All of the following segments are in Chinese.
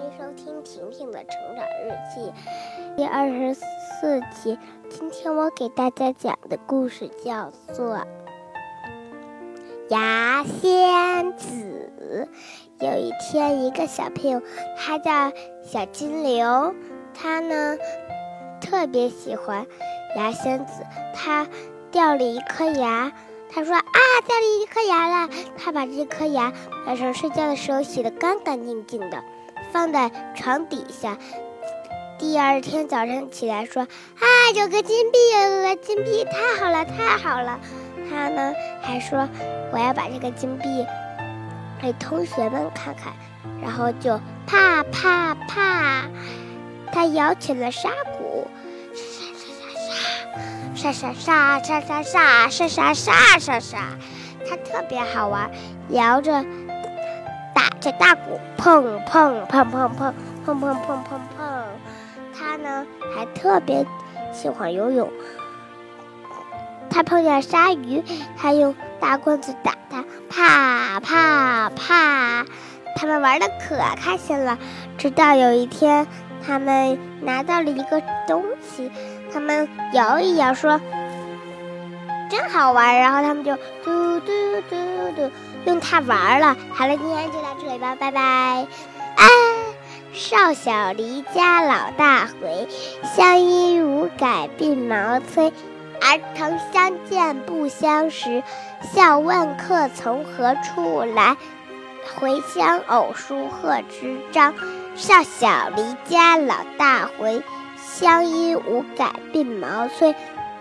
欢迎收听婷婷的成长日记第二十四集。今天我给大家讲的故事叫做《牙仙子》。有一天，一个小朋友，他叫小金牛，他呢特别喜欢牙仙子。他掉了一颗牙，他说：“啊，掉了一颗牙了！”他把这颗牙晚上睡觉的时候洗得干干净净的。放在床底下。第二天早上起来说：“啊，有个金币，有个金币，太好了，太好了！”他呢还说：“我要把这个金币给同学们看看。”然后就啪啪啪，他摇起了沙鼓，沙沙沙沙沙沙沙沙沙沙沙沙沙沙，他特别好玩，摇着。这大鼓砰砰砰砰砰砰砰砰砰砰，他呢还特别喜欢游泳。他碰见鲨鱼，他用大棍子打它，啪啪啪，他们玩的可开心了。直到有一天，他们拿到了一个东西，他们摇一摇，说真好玩。然后他们就嘟嘟嘟嘟。用它玩了。好了，今天就到这里吧，拜拜。啊，少小离家老大回，乡音无改鬓毛衰。儿童相见不相识，笑问客从何处来。回乡偶书贺知章，少小离家老大回，乡音无改鬓毛衰。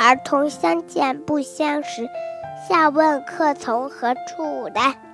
儿童相见不相识。笑问客从何处来？